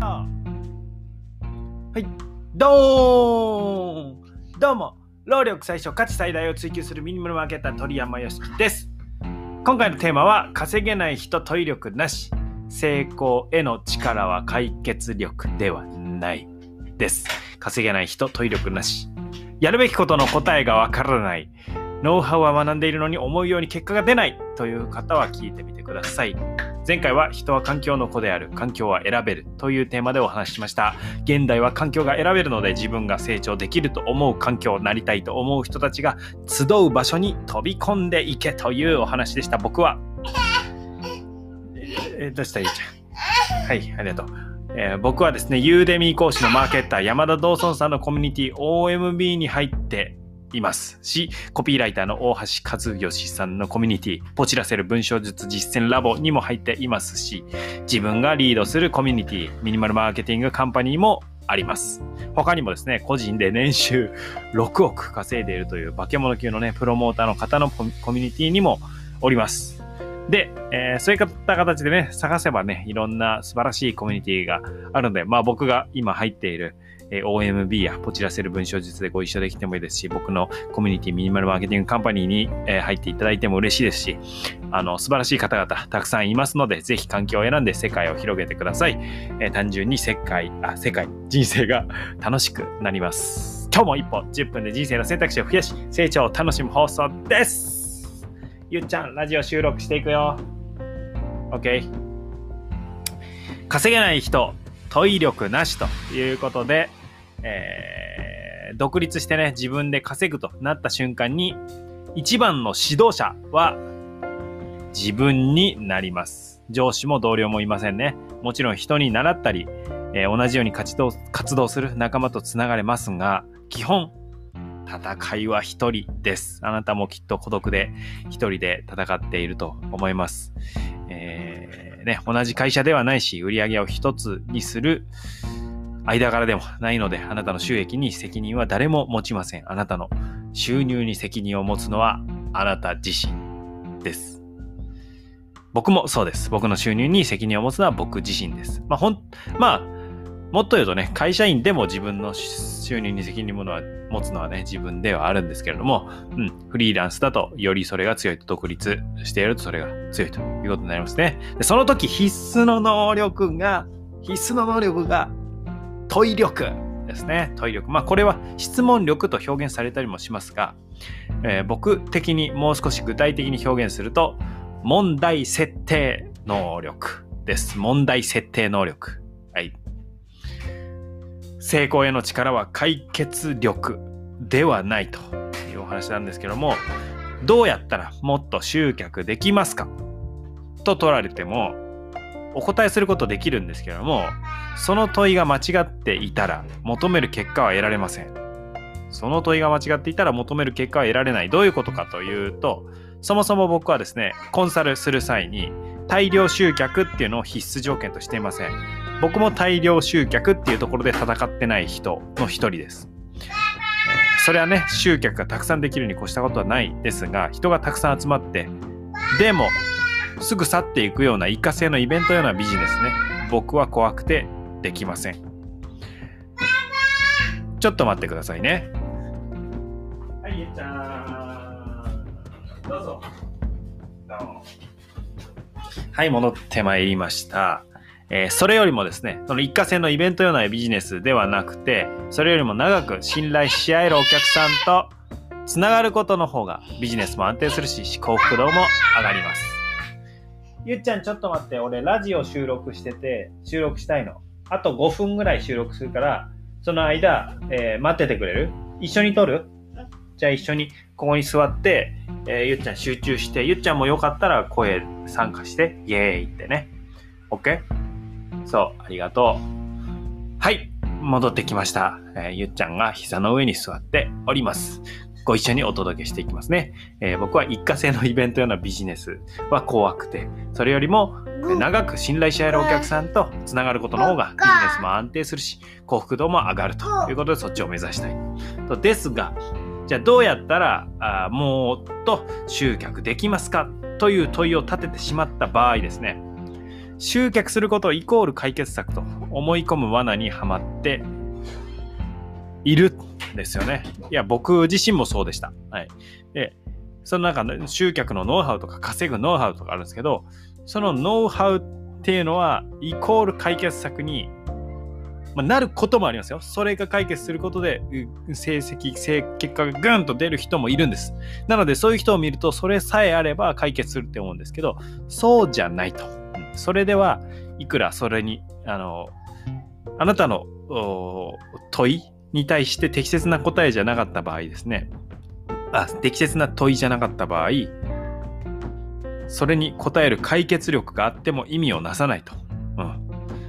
はい、どーんどうも、労力最小価値最大を追求するミニマルマーケッター鳥山よしきです。今回のテーマは、稼げない人問い力なし、成功への力は解決力ではないです。稼げない人問い力なし。やるべきことの答えがわからない。ノウハウは学んでいるのに思うように結果が出ないという方は聞いてみてください。前回は人は環境の子である、環境は選べるというテーマでお話ししました。現代は環境が選べるので自分が成長できると思う環境、なりたいと思う人たちが集う場所に飛び込んでいけというお話でした。僕は。えどうしたゆうちゃん。はい、ありがとう。えー、僕はですね、ユーデミー講師のマーケッター山田道尊さんのコミュニティ OMB に入っていますし、コピーライターの大橋和義さんのコミュニティ、ポチらせる文章術実践ラボにも入っていますし、自分がリードするコミュニティ、ミニマルマーケティングカンパニーもあります。他にもですね、個人で年収6億稼いでいるという化け物級のね、プロモーターの方のコミュニティにもおります。で、えー、そういった形でね、探せばね、いろんな素晴らしいコミュニティがあるので、まあ僕が今入っている、え OMB やポチらせる文章術でご一緒できてもいいですし、僕のコミュニティミニマルマーケティングカンパニーに、え入っていただいても嬉しいですし、あの、素晴らしい方々たくさんいますので、ぜひ環境を選んで世界を広げてください。え単純に世界、あ、世界、人生が楽しくなります。今日も一歩10分で人生の選択肢を増やし、成長を楽しむ放送です。ゆっちゃん、ラジオ収録していくよ。OK。稼げない人、問い力なしということで、えー、独立してね、自分で稼ぐとなった瞬間に、一番の指導者は自分になります。上司も同僚もいませんね。もちろん人に習ったり、えー、同じように活動活動する仲間と繋がれますが、基本、戦いは一人です。あなたもきっと孤独で一人で戦っていると思います。えー、ね、同じ会社ではないし、売り上げを一つにする、間柄でもないので、あなたの収益に責任は誰も持ちません。あなたの収入に責任を持つのはあなた自身です。僕もそうです。僕の収入に責任を持つのは僕自身です。まあ、ほん、まあ、もっと言うとね、会社員でも自分の収入に責任を持つのはね、自分ではあるんですけれども、うん、フリーランスだとよりそれが強いと独立しているとそれが強いということになりますね。でその時必須の能力が、必須の能力が問い力ですね。問い力。まあこれは質問力と表現されたりもしますが、えー、僕的にもう少し具体的に表現すると、問題設定能力です。問題設定能力。成功への力は解決力ではないというお話なんですけども、どうやったらもっと集客できますか？と取られても、お答えすることできるんですけども、その問いが間違っていたら求める結果は得られません。その問いが間違っていたら求める結果は得られない。どういうことかというと、そもそも僕はですね、コンサルする際に大量集客っていうのを必須条件としていません。僕も大量集客っていうところで戦ってない人の一人です。それはね、集客がたくさんできるに越したことはないですが、人がたくさん集まって、でも、すぐ去っていくような一過性のイベントようなビジネスね、僕は怖くてできません。ちょっと待ってくださいね。はい、ゆっちゃん。どうぞ。どうも。はい、戻ってまいりました。えー、それよりもですね、その一過性のイベントようなビジネスではなくて、それよりも長く信頼し合えるお客さんとつながることの方がビジネスも安定するし、幸福度も上がります。ゆっちゃんちょっと待って、俺ラジオ収録してて、収録したいの。あと5分ぐらい収録するから、その間、えー、待っててくれる？一緒に撮る？じゃあ一緒にここに座って、えー、ゆっちゃん集中して、ゆっちゃんもよかったら声参加して、イエーイってね。OK? そう、ありがとう。はい、戻ってきました。えー、ゆっちゃんが膝の上に座っております。ご一緒にお届けしていきますね。えー、僕は一過性のイベントようなビジネスは怖くて、それよりも長く信頼し合えるお客さんとつながることの方がビジネスも安定するし、幸福度も上がるということでそっちを目指したい。とですが、じゃあどうやったらあもっと集客できますか？という問いを立ててしまった場合ですね、集客することイコール解決策と思い込む罠にはまっているんですよね。いや、僕自身もそうでした。はい。で、その中の集客のノウハウとか稼ぐノウハウとかあるんですけど、そのノウハウっていうのはイコール解決策に、まあ、なることもありますよ。それが解決することで成績、成結果がぐんと出る人もいるんです。なのでそういう人を見るとそれさえあれば解決するって思うんですけど、そうじゃないと。それではいくらそれに、あの、あなたの問いに対して適切な答えじゃなかった場合ですね。あ、適切な問いじゃなかった場合、それに答える解決力があっても意味をなさないと。う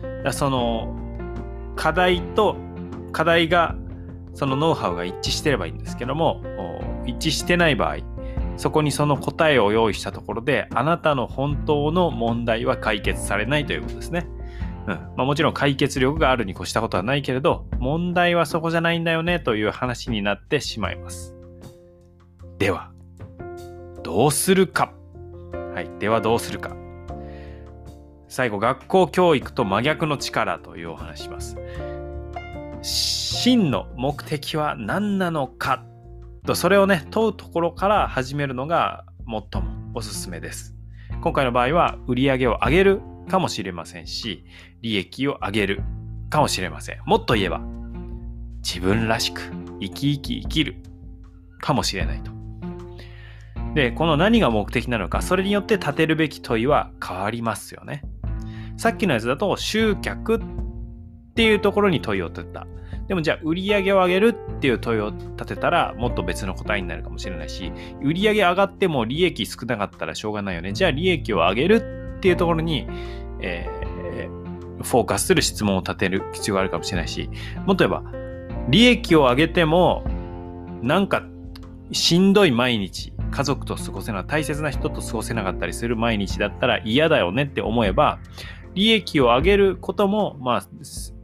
ん。だその、課題と、課題が、そのノウハウが一致してればいいんですけども、一致してない場合、そこにその答えを用意したところで、あなたの本当の問題は解決されないということですね。うんまあ、もちろん解決力があるに越したことはないけれど、問題はそこじゃないんだよねという話になってしまいます。では、どうするか。はい、ではどうするか。最後、学校教育と真逆の力というお話します。真の目的は何なのか、それをね、問うところから始めるのが最もおすすめです。今回の場合は、売り上げを上げるかもしれませんし、利益を上げるかもしれません。もっと言えば、自分らしく生き生き生きるかもしれないと。で、この何が目的なのか、それによって立てるべき問いは変わりますよね。さっきのやつだと、集客っていうところに問いを立てた。でもじゃあ、売り上げを上げるっていう問いを立てたら、もっと別の答えになるかもしれないし、売り上げ上がっても利益少なかったらしょうがないよね。じゃあ、利益を上げるっていうところに、えー、フォーカスする質問を立てる必要があるかもしれないし、もっと言えば、利益を上げても、なんかしんどい毎日、家族と過ごせない、大切な人と過ごせなかったりする毎日だったら嫌だよねって思えば、利益を上げることも、まあ、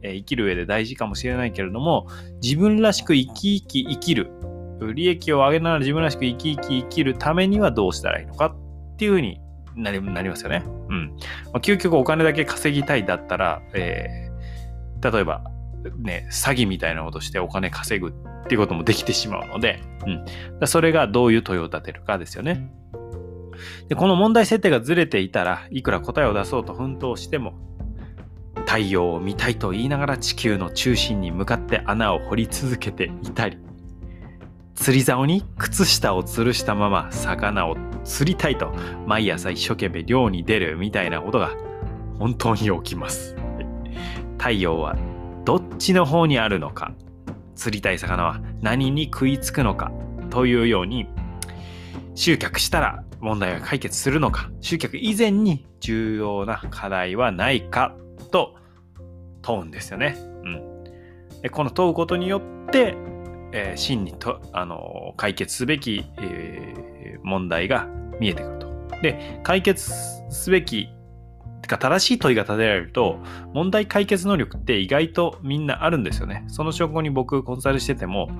生きる上で大事かもしれないけれども、自分らしく生き生き生きる。利益を上げながら自分らしく生き生き生きるためにはどうしたらいいのかっていうふうになりますよね。うん。まあ、究極お金だけ稼ぎたいだったら、えー、例えば、ね、詐欺みたいなことしてお金稼ぐっていうこともできてしまうので、うん。それがどういう問いを立てるかですよね。で、この問題設定がずれていたらいくら答えを出そうと奮闘しても、太陽を見たいと言いながら地球の中心に向かって穴を掘り続けていたり、釣り竿に靴下を吊るしたまま魚を釣りたいと毎朝一生懸命漁に出るみたいなことが本当に起きます。太陽はどっちの方にあるのか、釣りたい魚は何に食いつくのかというように集客したら問題が解決するのか、集客以前に重要な課題はないかと問うんですよね。うん。でこの問うことによって、えー、真にと、あの解決すべき、えー、問題が見えてくると。で、解決すべき、か正しい問いが立てられると、問題解決能力って意外とみんなあるんですよね。その証拠に僕コンサルしてても、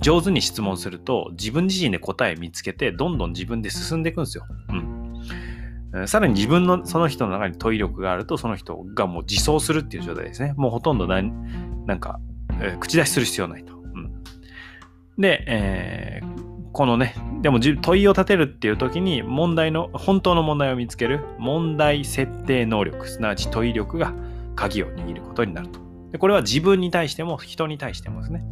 上手に質問すると自分自身で答え見つけてどんどん自分で進んでいくんですよ。うん。さらに自分のその人の中に問い力があるとその人がもう自走するっていう状態ですね。もうほとんど何なんか、えー、口出しする必要ないと。うん、で、えー、このね、でも問いを立てるっていう時に問題の、本当の問題を見つける問題設定能力、すなわち問い力が鍵を握ることになると。でこれは自分に対しても人に対してもですね。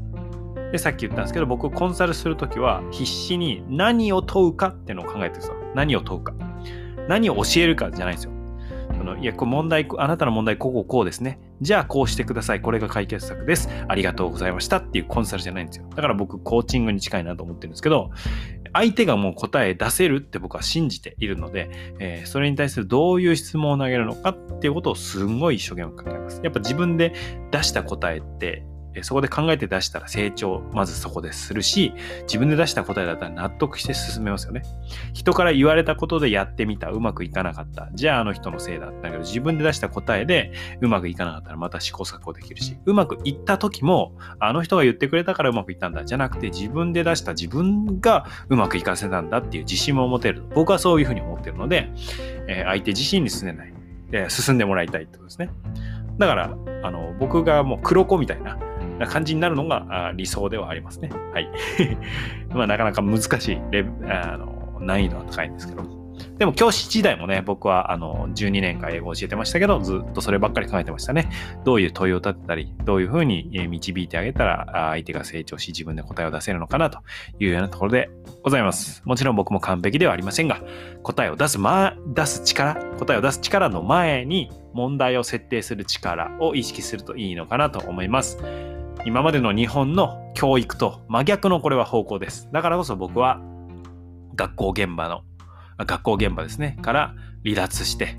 で、さっき言ったんですけど、僕コンサルするときは必死に何を問うかっていうのを考えてるんですよ。何を問うか。何を教えるかじゃないんですよ。そのいや、これ問題、あなたの問題、こここうですね。じゃあこうしてください。これが解決策です。ありがとうございましたっていうコンサルじゃないんですよ。だから僕、コーチングに近いなと思ってるんですけど、相手がもう答え出せるって僕は信じているので、えー、それに対するどういう質問を投げるのかっていうことをすんごい一生懸命考えます。やっぱ自分で出した答えって、そこで考えて出したら成長、まずそこでするし、自分で出した答えだったら納得して進めますよね。人から言われたことでやってみた、うまくいかなかった。じゃああの人のせいだったけど、自分で出した答えでうまくいかなかったらまた試行錯誤できるし、うまくいった時も、あの人が言ってくれたからうまくいったんだ。じゃなくて自分で出した自分がうまくいかせたんだっていう自信も持てる。僕はそういうふうに思ってるので、えー、相手自身にすねない。えー進んでもらいたいってことですね。だから、あの、僕がもう黒子みたいなな感じになるのが理想ではありますね。はい。まあ、なかなか難しいレあの難易度は高いんですけど。でも教師時代もね、僕はあの12年間英語を教えてましたけど、ずっとそればっかり考えてましたね。どういう問いを立てたり、どういうふうに導いてあげたら相手が成長し自分で答えを出せるのかなというようなところでございます。もちろん僕も完璧ではありませんが、答えを出す、ま、出す力、答えを出す力の前に問題を設定する力を意識するといいのかなと思います。今までの日本の教育と真逆のこれは方向です。だからこそ僕は学校現場の、学校現場ですね、から離脱して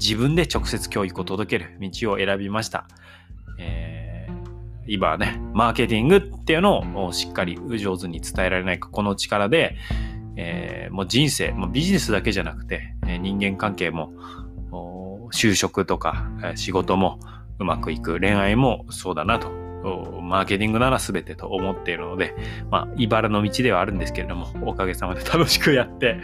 自分で直接教育を届ける道を選びました。えー今はね、マーケティングっていうのをしっかり上手に伝えられないか、この力で、えーもう人生、もうビジネスだけじゃなくて、え人間関係も、就職とか、仕事もうまくいく、恋愛もそうだなと、マーケティングなら全てと思っているので、まあ、茨の道ではあるんですけれども、おかげさまで楽しくやって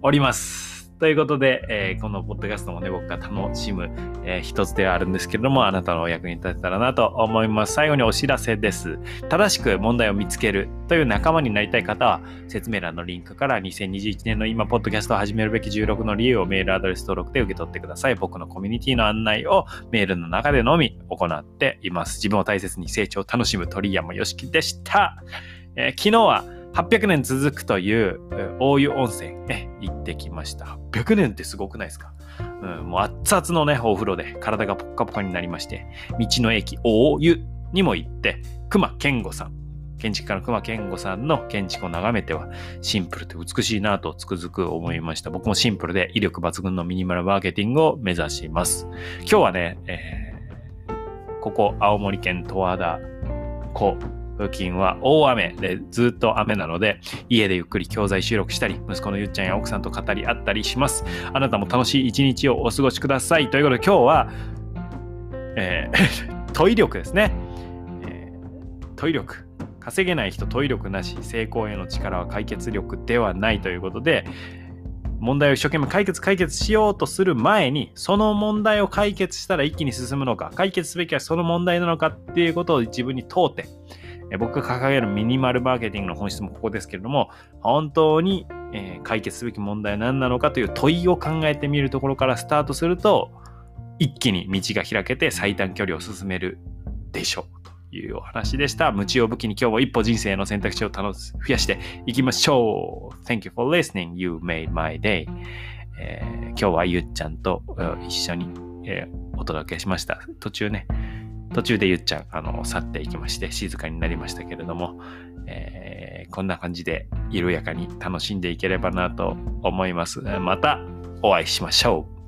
おります。ということで、えーこのポッドキャストもね、僕が楽しむ、えー一つではあるんですけれども、あなたのお役に立てたらなと思います。最後にお知らせです。正しく問題を見つけるという仲間になりたい方は、説明欄のリンクから2021年の今、ポッドキャストを始めるべき16の理由をメールアドレス登録で受け取ってください。僕のコミュニティの案内をメールの中でのみ行っています。自分を大切に成長を楽しむ鳥山よしきでした。えー昨日は800年続くという大湯温泉へ行ってきました。800年ってすごくないですか？うん、もう熱々のね、お風呂で体がポッカポカになりまして、道の駅大湯にも行って、熊健吾さん、建築家の熊健吾さんの建築を眺めては、シンプルで美しいなとつくづく思いました。僕もシンプルで威力抜群のミニマルマーケティングを目指します。今日はね、えーここ青森県十和田湖付近は大雨でずっと雨なので、家でゆっくり教材収録したり、息子のゆっちゃんや奥さんと語り合ったりします。あなたも楽しい一日をお過ごしください。ということで今日は、えー 問い力ですね。えー問い力。稼げない人問い力なし、成功への力は解決力ではないということで、問題を一生懸命解決解決しようとする前に、その問題を解決したら一気に進むのか、解決すべきはその問題なのかっていうことを自分に問うて、え僕が掲げるミニマルマーケティングの本質もここですけれども、本当に、えー解決すべき問題は何なのかという問いを考えてみるところからスタートすると、一気に道が開けて最短距離を進めるでしょうというお話でした。無知を武器に今日も一歩人生の選択肢を増やしていきましょう。Thank you for listening. You made my day. えー今日はゆっちゃんと一緒に、えーお届けしました。途中ね、途中で言っちゃうあの去っていきまして静かになりましたけれども、えーこんな感じで緩やかに楽しんでいければなと思います。またお会いしましょう。